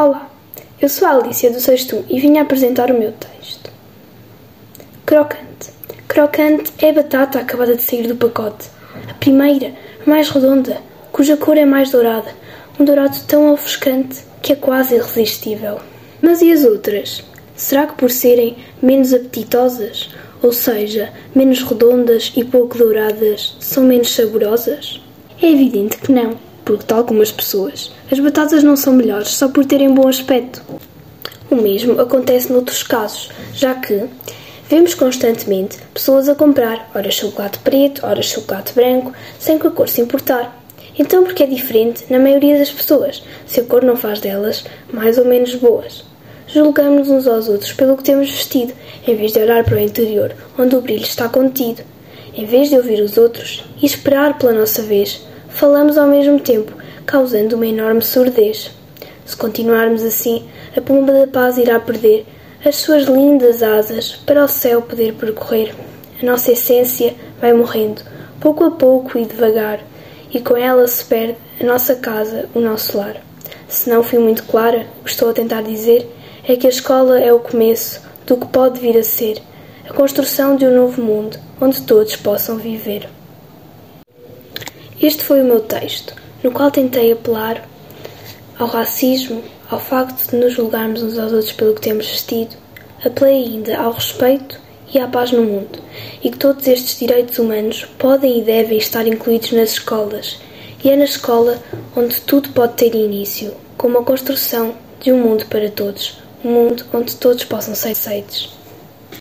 Olá, eu sou a Alicia do Sexto e vim apresentar o meu texto. Crocante. Crocante é a batata acabada de sair do pacote. A primeira, mais redonda, cuja cor é mais dourada. Um dourado tão ofuscante que é quase irresistível. Mas e as outras? Será que por serem menos apetitosas, ou seja, menos redondas e pouco douradas, são menos saborosas? É evidente que não, porque, tal como as pessoas, as batatas não são melhores só por terem bom aspecto. O mesmo acontece noutros casos, já que vemos constantemente pessoas a comprar ora chocolate preto, ora chocolate branco, sem que a cor se importar. Então, porque é diferente na maioria das pessoas, se a cor não faz delas mais ou menos boas? Julgamos uns aos outros pelo que temos vestido, em vez de olhar para o interior, onde o brilho está contido. Em vez de ouvir os outros e esperar pela nossa vez, falamos ao mesmo tempo, causando uma enorme surdez. Se continuarmos assim, a pomba da paz irá perder as suas lindas asas para o céu poder percorrer. A nossa essência vai morrendo, pouco a pouco e devagar, e com ela se perde a nossa casa, o nosso lar. Se não fui muito clara, o que estou a tentar dizer é que a escola é o começo do que pode vir a ser a construção de um novo mundo onde todos possam viver. Este foi o meu texto, no qual tentei apelar ao racismo, ao facto de nos julgarmos uns aos outros pelo que temos vestido, apelei ainda ao respeito e à paz no mundo, e que todos estes direitos humanos podem e devem estar incluídos nas escolas, e é na escola onde tudo pode ter início, como a construção de um mundo para todos, um mundo onde todos possam ser aceitos.